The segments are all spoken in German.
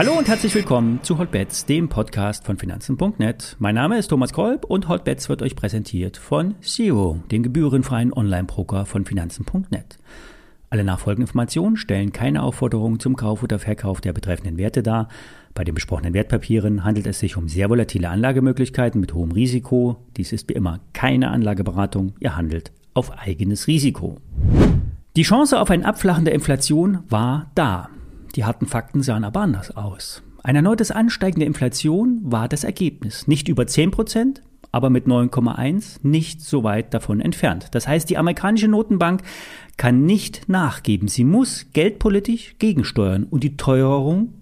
Hallo und herzlich willkommen zu Hotbets, dem Podcast von Finanzen.net. Mein Name ist Thomas Kolb und Hotbets wird euch präsentiert von Zero, dem gebührenfreien Online-Broker von Finanzen.net. Alle nachfolgenden Informationen stellen keine Aufforderung zum Kauf oder Verkauf der betreffenden Werte dar. Bei den besprochenen Wertpapieren handelt es sich um sehr volatile Anlagemöglichkeiten mit hohem Risiko. Dies ist wie immer keine Anlageberatung. Ihr handelt auf eigenes Risiko. Die Chance auf ein Abflachen der Inflation war da. Die harten Fakten sahen aber anders aus. Ein erneutes Ansteigen der Inflation war das Ergebnis. Nicht über 10 Prozent, aber mit 9,1 nicht so weit davon entfernt. Das heißt, die amerikanische Notenbank kann nicht nachgeben. Sie muss geldpolitisch gegensteuern und die Teuerung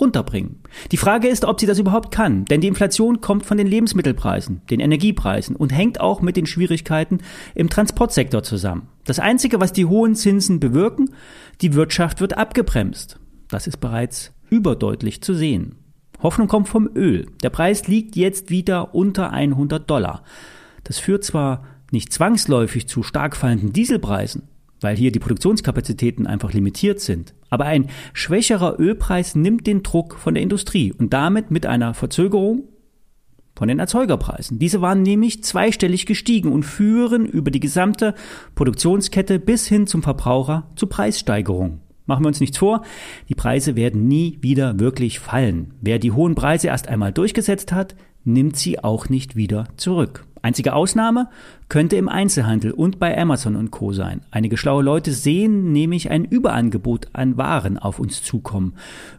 runterbringen. Die Frage ist, ob sie das überhaupt kann, denn die Inflation kommt von den Lebensmittelpreisen, den Energiepreisen und hängt auch mit den Schwierigkeiten im Transportsektor zusammen. Das Einzige, was die hohen Zinsen bewirken, die Wirtschaft wird abgebremst. Das ist bereits überdeutlich zu sehen. Hoffnung kommt vom Öl. Der Preis liegt jetzt wieder unter 100 Dollar. Das führt zwar nicht zwangsläufig zu stark fallenden Dieselpreisen, weil hier die Produktionskapazitäten einfach limitiert sind, aber ein schwächerer Ölpreis nimmt den Druck von der Industrie und damit mit einer Verzögerung von den Erzeugerpreisen. Diese waren nämlich zweistellig gestiegen und führen über die gesamte Produktionskette bis hin zum Verbraucher zu Preissteigerungen. Machen wir uns nichts vor, die Preise werden nie wieder wirklich fallen. Wer die hohen Preise erst einmal durchgesetzt hat, nimmt sie auch nicht wieder zurück. Einzige Ausnahme könnte im Einzelhandel und bei Amazon und Co. sein. Einige schlaue Leute sehen nämlich ein Überangebot an Waren auf uns zukommen.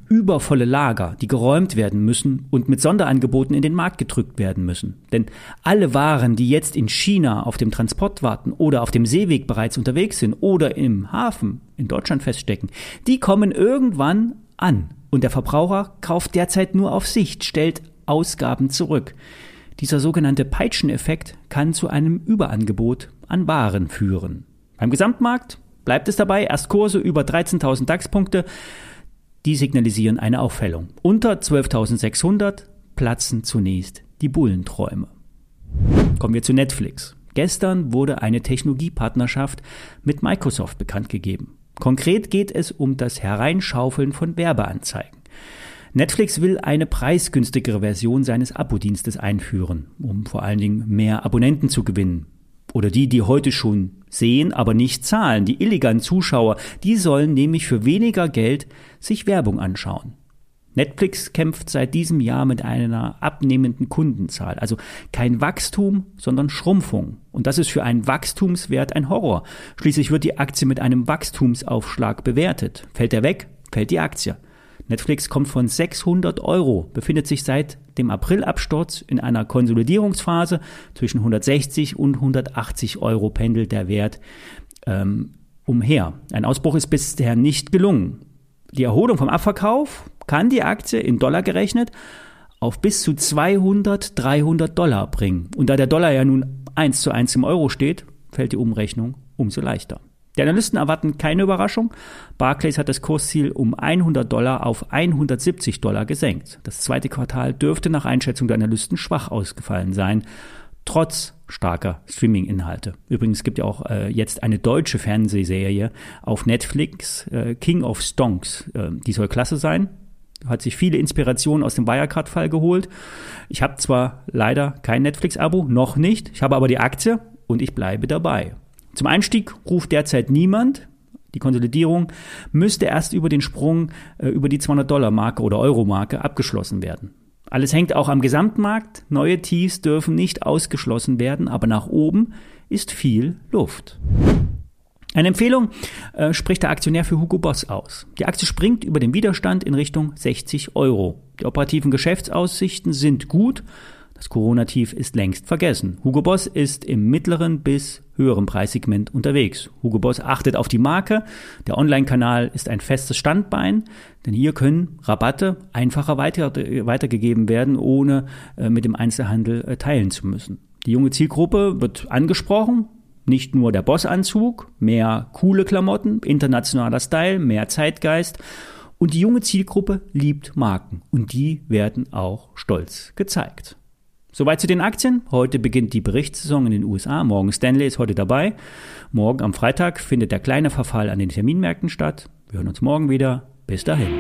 Übervolle Lager, die geräumt werden müssen und mit Sonderangeboten in den Markt gedrückt werden müssen. Denn alle Waren, die jetzt in China auf dem Transport warten oder auf dem Seeweg bereits unterwegs sind oder im Hafen in Deutschland feststecken, die kommen irgendwann an. Und der Verbraucher kauft derzeit nur auf Sicht, stellt Ausgaben zurück. Dieser sogenannte Peitscheneffekt kann zu einem Überangebot an Waren führen. Beim Gesamtmarkt bleibt es dabei, erst Kurse über 13.000 DAX-Punkte, die signalisieren eine Auffällung. Unter 12.600 platzen zunächst die Bullenträume. Kommen wir zu Netflix. Gestern wurde eine Technologiepartnerschaft mit Microsoft bekannt gegeben. Konkret geht es um das Hereinschaufeln von Werbeanzeigen. Netflix will eine preisgünstigere Version seines Abo-Dienstes einführen, um vor allen Dingen mehr Abonnenten zu gewinnen. Oder die, die heute schon sehen, aber nicht zahlen, die illegalen Zuschauer, die sollen nämlich für weniger Geld sich Werbung anschauen. Netflix kämpft seit diesem Jahr mit einer abnehmenden Kundenzahl. Also kein Wachstum, sondern Schrumpfung. Und das ist für einen Wachstumswert ein Horror. Schließlich wird die Aktie mit einem Wachstumsaufschlag bewertet. Fällt er weg, fällt die Aktie. Netflix kommt von 600 Euro, befindet sich seit dem Aprilabsturz in einer Konsolidierungsphase. Zwischen 160 und 180 Euro pendelt der Wert ähm, umher. Ein Ausbruch ist bisher nicht gelungen. Die Erholung vom Abverkauf kann die Aktie in Dollar gerechnet auf bis zu 200, 300 Dollar bringen. Und da der Dollar ja nun 1 zu 1 im Euro steht, fällt die Umrechnung umso leichter. Die Analysten erwarten keine Überraschung. Barclays hat das Kursziel um 100 Dollar auf 170 Dollar gesenkt. Das zweite Quartal dürfte nach Einschätzung der Analysten schwach ausgefallen sein, trotz starker Streaming-Inhalte. Übrigens gibt ja auch äh, jetzt eine deutsche Fernsehserie auf Netflix, äh, King of Stonks. Äh, die soll klasse sein. Hat sich viele Inspirationen aus dem Wirecard-Fall geholt. Ich habe zwar leider kein Netflix-Abo, noch nicht. Ich habe aber die Aktie und ich bleibe dabei. Zum Einstieg ruft derzeit niemand. Die Konsolidierung müsste erst über den Sprung äh, über die 200-Dollar-Marke oder Euro-Marke abgeschlossen werden. Alles hängt auch am Gesamtmarkt. Neue Tiefs dürfen nicht ausgeschlossen werden, aber nach oben ist viel Luft. Eine Empfehlung äh, spricht der Aktionär für Hugo Boss aus. Die Aktie springt über den Widerstand in Richtung 60 Euro. Die operativen Geschäftsaussichten sind gut. Das Corona-Tief ist längst vergessen. Hugo Boss ist im mittleren bis höheren Preissegment unterwegs. Hugo Boss achtet auf die Marke. Der Online-Kanal ist ein festes Standbein, denn hier können Rabatte einfacher weiter, weitergegeben werden, ohne äh, mit dem Einzelhandel äh, teilen zu müssen. Die junge Zielgruppe wird angesprochen. Nicht nur der Boss-Anzug, mehr coole Klamotten, internationaler Style, mehr Zeitgeist. Und die junge Zielgruppe liebt Marken und die werden auch stolz gezeigt. Soweit zu den Aktien. Heute beginnt die Berichtssaison in den USA. Morgen Stanley ist heute dabei. Morgen am Freitag findet der kleine Verfall an den Terminmärkten statt. Wir hören uns morgen wieder. Bis dahin.